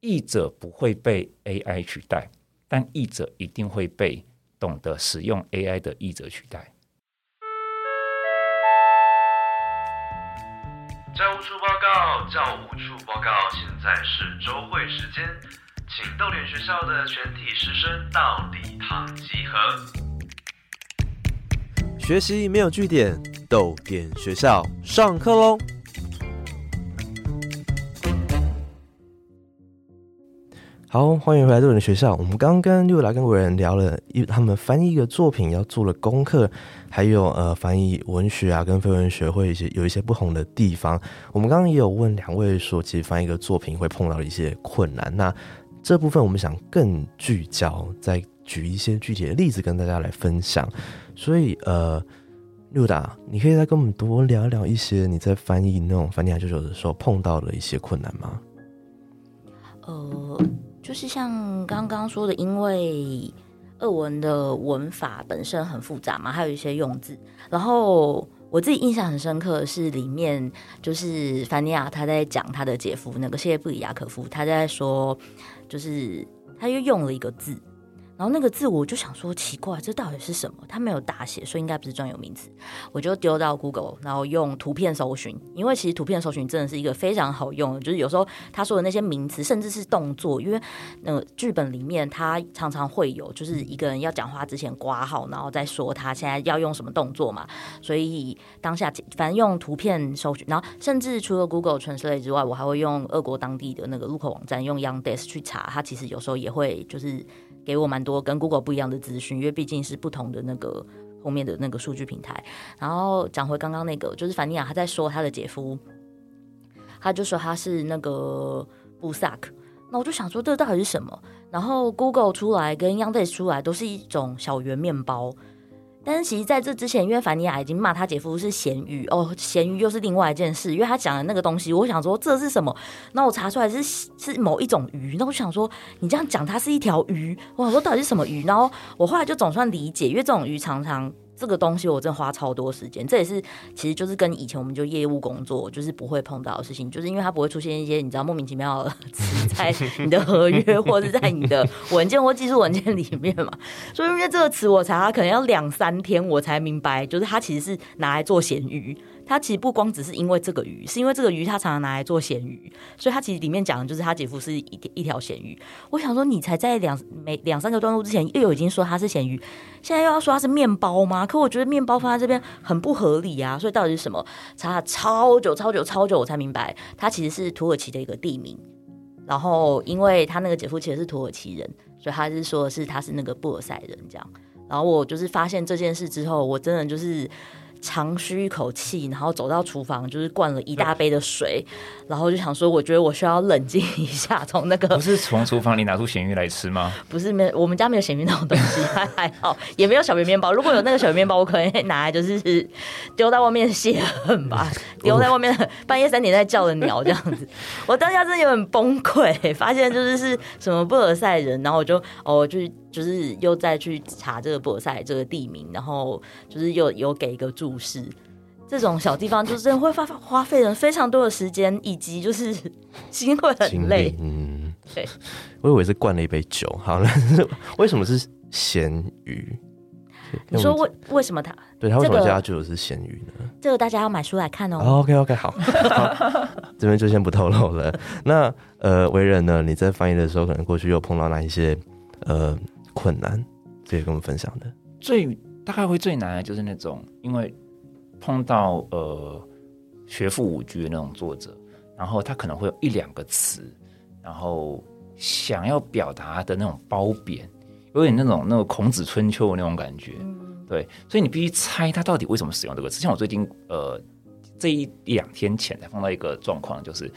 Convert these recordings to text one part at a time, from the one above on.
译者不会被 AI 取代，但译者一定会被懂得使用 AI 的译者取代。教务处报告，教务处报告，现在是周会时间，请逗点学校的全体师生到礼堂集合。学习没有据点，逗点学校上课喽！好，欢迎回来逗点学校。我们刚刚跟六来跟伟人聊了一，他们翻译一个作品要做了功课，还有呃翻译文学啊跟非文学会一些有一些不同的地方。我们刚刚也有问两位说，其实翻译一个作品会碰到一些困难。那这部分我们想更聚焦，再举一些具体的例子跟大家来分享。所以，呃，六达，你可以再跟我们多聊聊一些你在翻译那种翻译九九的时候碰到的一些困难吗？呃，就是像刚刚说的，因为俄文的文法本身很复杂嘛，还有一些用字。然后我自己印象很深刻是，里面就是凡尼亚他在讲他的姐夫那个谢布里亚可夫，他在说，就是他又用了一个字。然后那个字我就想说奇怪，这到底是什么？它没有大写，所以应该不是专有名词。我就丢到 Google，然后用图片搜寻，因为其实图片搜寻真的是一个非常好用。就是有时候他说的那些名词，甚至是动作，因为那个剧本里面他常常会有，就是一个人要讲话之前挂号，然后再说他现在要用什么动作嘛。所以当下反正用图片搜寻，然后甚至除了 Google Translate 之外，我还会用俄国当地的那个入口网站用 Yandex 去查，它其实有时候也会就是。给我蛮多跟 Google 不一样的资讯，因为毕竟是不同的那个后面的那个数据平台。然后讲回刚刚那个，就是凡尼亚他在说他的姐夫，他就说他是那个布萨克。那我就想说这到底是什么？然后 Google 出来跟 Yandex 出来都是一种小圆面包。但是其实在这之前，因为凡尼亚已经骂他姐夫是咸鱼哦，咸鱼又是另外一件事。因为他讲的那个东西，我想说这是什么？那我查出来是是某一种鱼。那我想说，你这样讲它是一条鱼，我想说到底是什么鱼？然后我后来就总算理解，因为这种鱼常常。这个东西我真的花超多时间，这也是其实就是跟以前我们就业务工作就是不会碰到的事情，就是因为它不会出现一些你知道莫名其妙的 词在 你的合约或者在你的文件或技术文件里面嘛，所以因为这个词我查可能要两三天我才明白，就是它其实是拿来做咸鱼。他其实不光只是因为这个鱼，是因为这个鱼他常常拿来做咸鱼，所以他其实里面讲的就是他姐夫是一一条咸鱼。我想说，你才在两每两三个段落之前又有已经说他是咸鱼，现在又要说他是面包吗？可我觉得面包放在这边很不合理啊！所以到底是什么？查了超久、超久、超久，我才明白，他其实是土耳其的一个地名。然后，因为他那个姐夫其实是土耳其人，所以他是说的是他是那个布尔塞人这样。然后我就是发现这件事之后，我真的就是。长吁一口气，然后走到厨房，就是灌了一大杯的水，然后就想说，我觉得我需要冷静一下。从那个不是从厨房里拿出咸鱼来吃吗？不是，没，我们家没有咸鱼那种东西，还还好，也没有小圆面包。如果有那个小圆面包，我可能拿来就是丢在外面泄恨吧，丢在外面半夜三点在叫的鸟这样子。我当下真的有点崩溃，发现就是是什么布尔赛人，然后我就哦，就。就是又再去查这个布尔赛这个地名，然后就是又有给一个注释，这种小地方就是会花花费人非常多的时间，以及就是 心会很累。嗯，对。我以为是灌了一杯酒，好了，为什么是咸鱼？你说为为什么他对他为什么加就是咸鱼呢？这个大家要买书来看哦。OK OK，好，这边就先不透露了。那呃，为人呢？你在翻译的时候，可能过去又碰到哪一些呃？困难，可以跟我们分享的。最大概会最难的就是那种，因为碰到呃学富五居的那种作者，然后他可能会有一两个词，然后想要表达的那种褒贬，有点那种那个孔子春秋的那种感觉。对，所以你必须猜他到底为什么使用这个词。像我最近呃这一两天前才碰到一个状况，就是。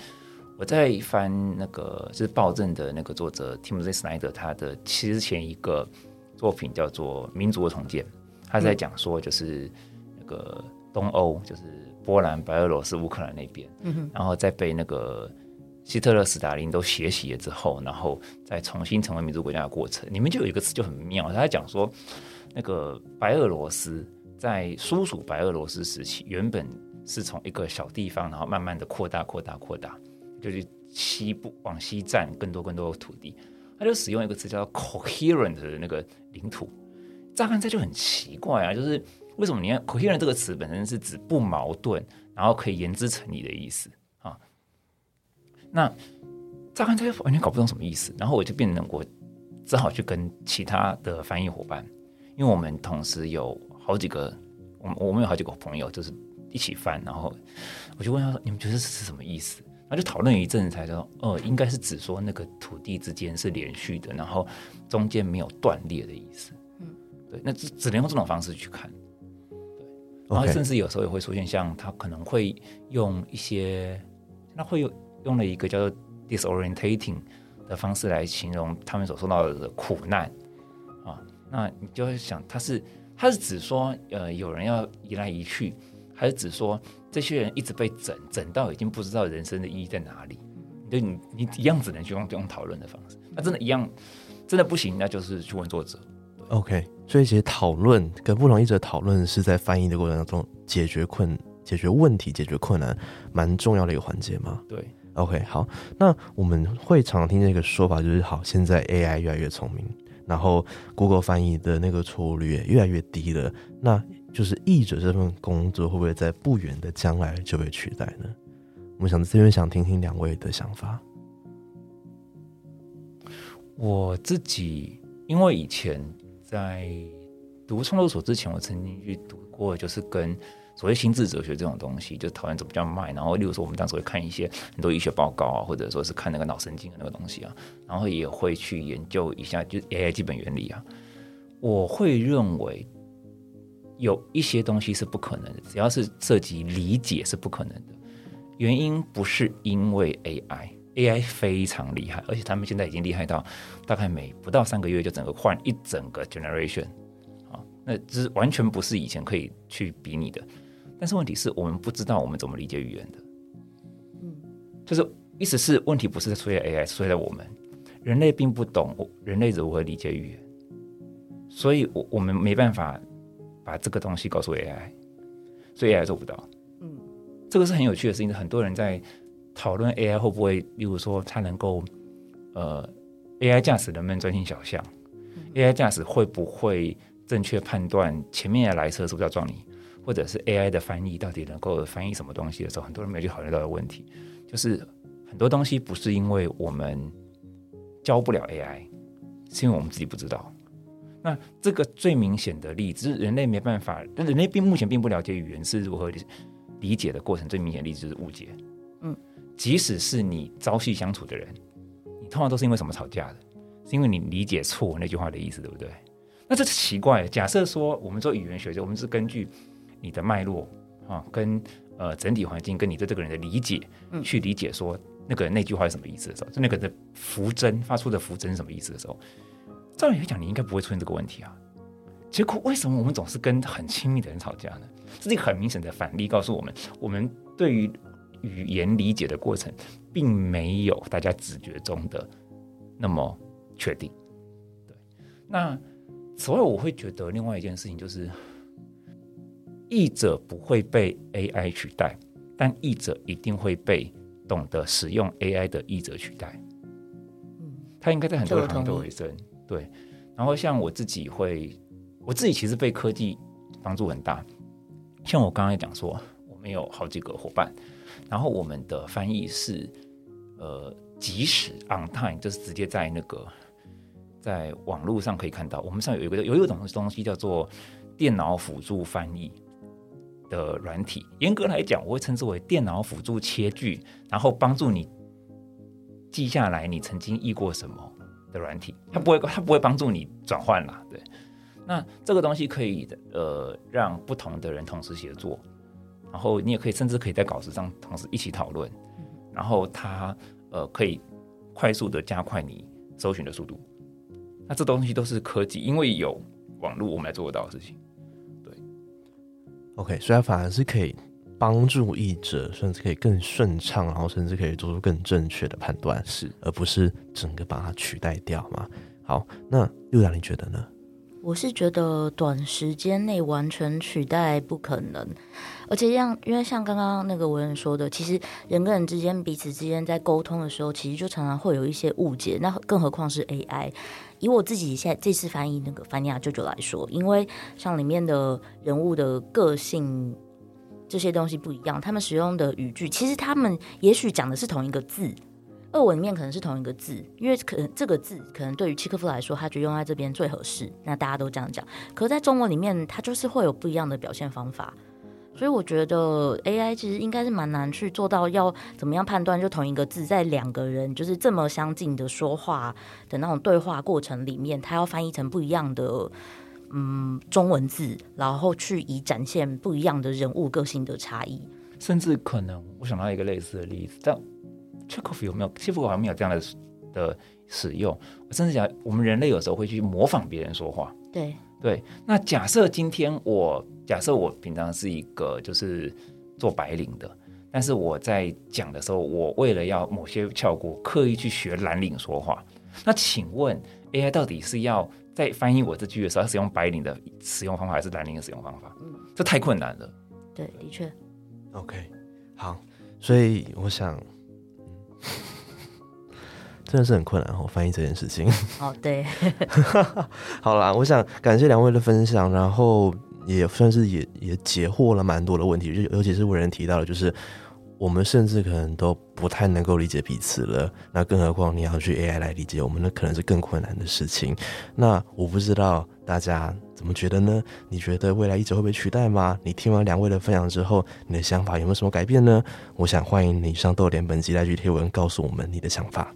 我在翻那个就是暴政的那个作者 Timothy Snyder 他的其实前一个作品叫做《民族的重建》，他在讲说就是那个东欧就是波兰、白俄罗斯、乌克兰那边，嗯然后再被那个希特勒、斯大林都学习了之后，然后再重新成为民族国家的过程，里面就有一个词就很妙，他在讲说那个白俄罗斯在苏属白俄罗斯时期，原本是从一个小地方，然后慢慢的扩大、扩大、扩大。就是西部往西占更多更多的土地，他就使用一个词叫 coherent 的那个领土。乍看这就很奇怪啊，就是为什么你看 coherent 这个词本身是指不矛盾，然后可以言之成理的意思啊？那乍看这完全搞不懂什么意思，然后我就变成我只好去跟其他的翻译伙伴，因为我们同时有好几个，我们我们有好几个朋友就是一起翻，然后我就问他说：“你们觉得这是什么意思？”然后就讨论一阵子，才说：“哦，应该是指说那个土地之间是连续的，然后中间没有断裂的意思。”嗯，对，那只只能用这种方式去看。对，然后甚至有时候也会出现像他可能会用一些，他会用用了一个叫做 disorientating 的方式来形容他们所受到的苦难啊。那你就会想，他是他是指说，呃，有人要移来移去，还是指说这些人一直被整整到已经不知道人生的意义在哪里？对你你一样只能去用用讨论的方式。那真的一样真的不行，那就是去问作者。OK，所以其实讨论跟不同译者讨论是在翻译的过程当中解决困、解决问题、解决困难蛮重要的一个环节嘛。对，OK，好，那我们会常常听见一个说法，就是好，现在 AI 越来越聪明，然后 Google 翻译的那个错误率也越来越低了，那就是译者这份工作会不会在不远的将来就被取代呢？我们想这边想听听两位的想法。我自己因为以前在读创作所之前，我曾经去读过，就是跟所谓心智哲学这种东西，就讨论怎么叫卖。然后，例如说，我们当时会看一些很多医学报告啊，或者说是看那个脑神经的那个东西啊，然后也会去研究一下，就 AI 基本原理啊。我会认为有一些东西是不可能的，只要是涉及理解是不可能的。原因不是因为 AI。AI 非常厉害，而且他们现在已经厉害到大概每不到三个月就整个换一整个 generation 啊，那这是完全不是以前可以去比拟的。但是问题是我们不知道我们怎么理解语言的，嗯，就是意思是问题不是出现 AI，是出在我们人类并不懂人类如何理解语言，所以我我们没办法把这个东西告诉 AI，所以 AI 做不到。嗯，这个是很有趣的事情，很多人在。讨论 AI 会不会，例如说它能够，呃，AI 驾驶能不能专心小巷、嗯、？AI 驾驶会不会正确判断前面的来车是不是要撞你？或者是 AI 的翻译到底能够翻译什么东西的时候，很多人没有去考虑到的问题，就是很多东西不是因为我们教不了 AI，是因为我们自己不知道。那这个最明显的例子，人类没办法，人类并目前并不了解语言是如何理解的过程，最明显的例子就是误解。嗯。即使是你朝夕相处的人，你通常都是因为什么吵架的？是因为你理解错那句话的意思，对不对？那这是奇怪。假设说我们做语言学者，我们是根据你的脉络啊，跟呃整体环境，跟你对这个人的理解，去理解说那个那句话是什么意思的时候，就那个的符针发出的符针是什么意思的时候，照理来讲，你应该不会出现这个问题啊。结果为什么我们总是跟很亲密的人吵架呢？这是一个很明显的反例，告诉我们，我们对于语言理解的过程，并没有大家直觉中的那么确定。对，那此外，我会觉得另外一件事情就是，译者不会被 AI 取代，但译者一定会被懂得使用 AI 的译者取代。嗯，他应该在很多行业都会生。对，然后像我自己会，我自己其实被科技帮助很大。像我刚才讲说，我们有好几个伙伴。然后我们的翻译是，呃，即时 on time，就是直接在那个在网络上可以看到。我们上有一个有一种东西叫做电脑辅助翻译的软体。严格来讲，我会称之为电脑辅助切句，然后帮助你记下来你曾经译过什么的软体。它不会，它不会帮助你转换啦。对，那这个东西可以呃让不同的人同时协作。然后你也可以，甚至可以在稿子上同时一起讨论，然后它呃可以快速的加快你搜寻的速度。那这东西都是科技，因为有网络，我们来做得到的事情。对，OK，所以它反而是可以帮助译者，甚至可以更顺畅，然后甚至可以做出更正确的判断，是，而不是整个把它取代掉嘛。好，那六阳你觉得呢？我是觉得短时间内完全取代不可能，而且像因为像刚刚那个文人说的，其实人跟人之间彼此之间在沟通的时候，其实就常常会有一些误解，那更何况是 AI。以我自己现在这次翻译那个凡尼亚舅舅来说，因为像里面的人物的个性这些东西不一样，他们使用的语句，其实他们也许讲的是同一个字。俄文里面可能是同一个字，因为可能这个字可能对于契科夫来说，他觉得用在这边最合适。那大家都这样讲，可是在中文里面，它就是会有不一样的表现方法。所以我觉得 AI 其实应该是蛮难去做到要怎么样判断，就同一个字在两个人就是这么相近的说话的那种对话过程里面，它要翻译成不一样的嗯中文字，然后去以展现不一样的人物个性的差异。甚至可能我想到一个类似的例子，但。Chekhov 有没有？其实我好像没有这样的的使用。我甚至讲，我们人类有时候会去模仿别人说话。对对。那假设今天我假设我平常是一个就是做白领的，但是我在讲的时候，我为了要某些效果，刻意去学蓝领说话。那请问 AI 到底是要在翻译我这句的时候，使用白领的使用方法，还是蓝领的使用方法？嗯，这太困难了。对，的确。OK，好，所以我想。真的是很困难哦，翻译这件事情。哦，对，好啦，我想感谢两位的分享，然后也算是也也解惑了蛮多的问题，就尤其是为人提到的，就是我们甚至可能都不太能够理解彼此了，那更何况你要去 AI 来理解我们，那可能是更困难的事情。那我不知道大家怎么觉得呢？你觉得未来一直会被取代吗？你听完两位的分享之后，你的想法有没有什么改变呢？我想欢迎你上豆点本集来去贴文，告诉我们你的想法。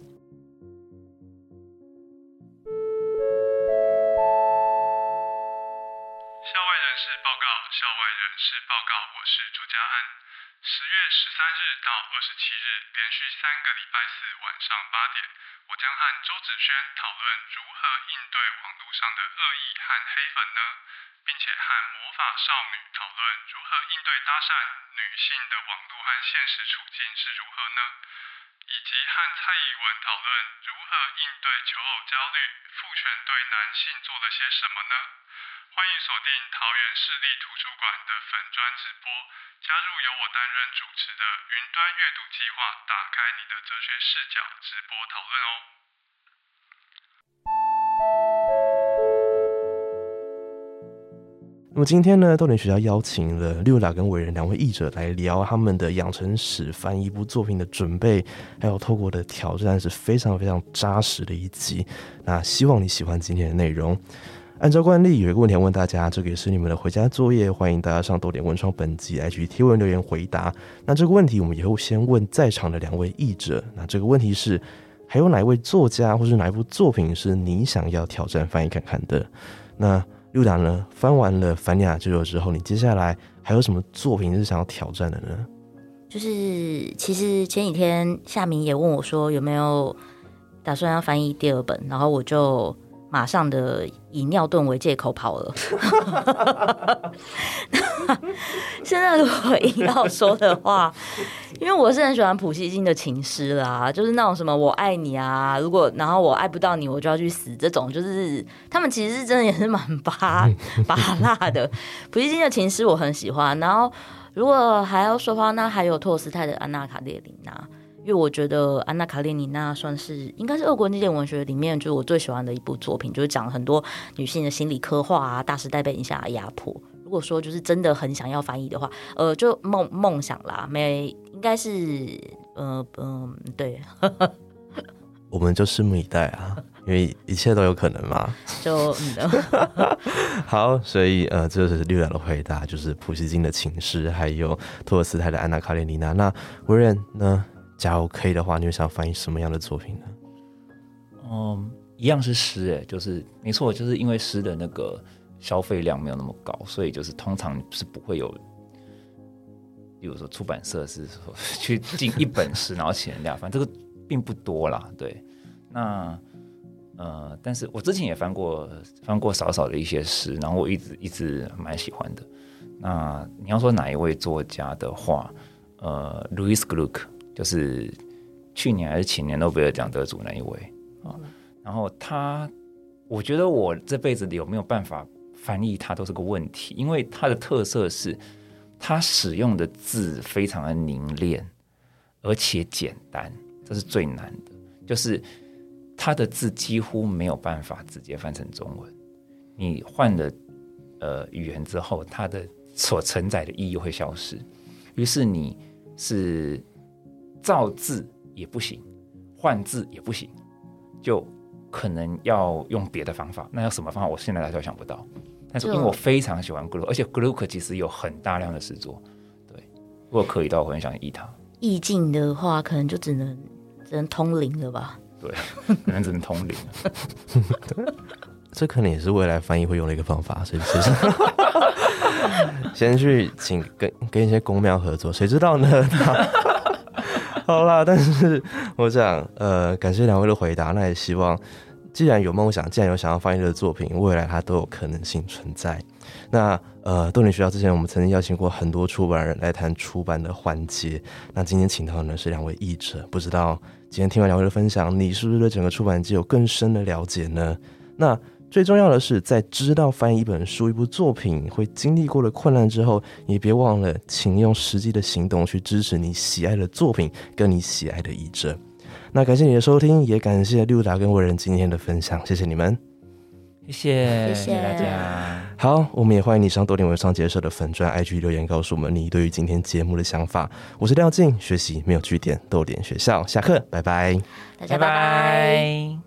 连续三个礼拜四晚上八点，我将和周子轩讨论如何应对网络上的恶意和黑粉呢？并且和魔法少女讨论如何应对搭讪女性的网络和现实处境是如何呢？以及和蔡依文讨论如何应对求偶焦虑，父权对男性做了些什么呢？欢迎锁定桃园市立图书馆的粉砖直播，加入由我担任主持的云端阅读计划，打开你的哲学视角，直播讨论哦。那么今天呢，豆点学校邀请了六达跟伟人两位译者来聊他们的养成史翻译一部作品的准备，还有透过的挑战是非常非常扎实的一集。那希望你喜欢今天的内容。按照惯例，有一个问题要问大家，这个也是你们的回家作业，欢迎大家上多点文创本集来去贴文留言回答。那这个问题我们以后先问在场的两位译者。那这个问题是，还有哪一位作家或是哪一部作品是你想要挑战翻译看看的？那。六达呢？翻完了《凡尼亚舅舅》之后，你接下来还有什么作品是想要挑战的呢？就是其实前几天夏明也问我说有没有打算要翻译第二本，然后我就。马上的以尿遁为借口跑了。现在如果硬要说的话，因为我是很喜欢普希金的情诗啦，就是那种什么我爱你啊，如果然后我爱不到你，我就要去死这种，就是他们其实是真的也是蛮巴巴 辣的。普希金的情诗我很喜欢，然后如果还要说话，那还有托斯泰的《安娜卡列琳娜》。因为我觉得《安娜·卡列尼娜》算是应该是俄国那件文学里面就是我最喜欢的一部作品，就是讲很多女性的心理刻画啊，大时代背景下的压迫。如果说就是真的很想要翻译的话，呃，就梦梦想啦，没应该是呃嗯对，我们就拭目以待啊，因为一切都有可能嘛。就 好，所以呃，这是六两的回答，就是普希金的情诗，还有托尔斯泰的《安娜·卡列尼娜》。那维人呢？假如可以的话，你会想翻译什么样的作品呢？嗯，一样是诗，哎，就是没错，就是因为诗的那个消费量没有那么高，所以就是通常是不会有，比如说出版社是说去进一本诗，然后请人家翻，这个并不多啦。对，那呃，但是我之前也翻过翻过少少的一些诗，然后我一直一直蛮喜欢的。那你要说哪一位作家的话，呃，Louis Gluck。就是去年还是前年诺贝尔奖得主那一位啊，然后他我觉得我这辈子有没有办法翻译他都是个问题，因为他的特色是他使用的字非常的凝练，而且简单，这是最难的。就是他的字几乎没有办法直接翻成中文，你换了呃语言之后，它的所承载的意义会消失。于是你是造字也不行，换字也不行，就可能要用别的方法。那要什么方法？我现在来说想不到。但是因为我非常喜欢 Gluck，而且 Gluck 其实有很大量的诗作，对，如果可以的话，我很想译它。意境的话，可能就只能只能通灵了吧？对，可能只能通灵。这可能也是未来翻译会用的一个方法，所以其实先去请跟跟一些公庙合作，谁知道呢？好啦，但是我想，呃，感谢两位的回答。那也希望，既然有梦想，既然有想要翻译的作品，未来它都有可能性存在。那呃，豆林学校之前我们曾经邀请过很多出版人来谈出版的环节。那今天请到的呢是两位译者，不知道今天听完两位的分享，你是不是对整个出版界有更深的了解呢？那最重要的是，在知道翻译一本书、一部作品会经历过的困难之后，也别忘了，请用实际的行动去支持你喜爱的作品跟你喜爱的译者。那感谢你的收听，也感谢六达跟伟人今天的分享，谢谢你们，谢谢，谢谢大家。好，我们也欢迎你上多点文创结社的粉砖 IG 留言，告诉我们你对于今天节目的想法。我是廖静，学习没有据点，豆点学校，下课，拜拜。大家拜拜。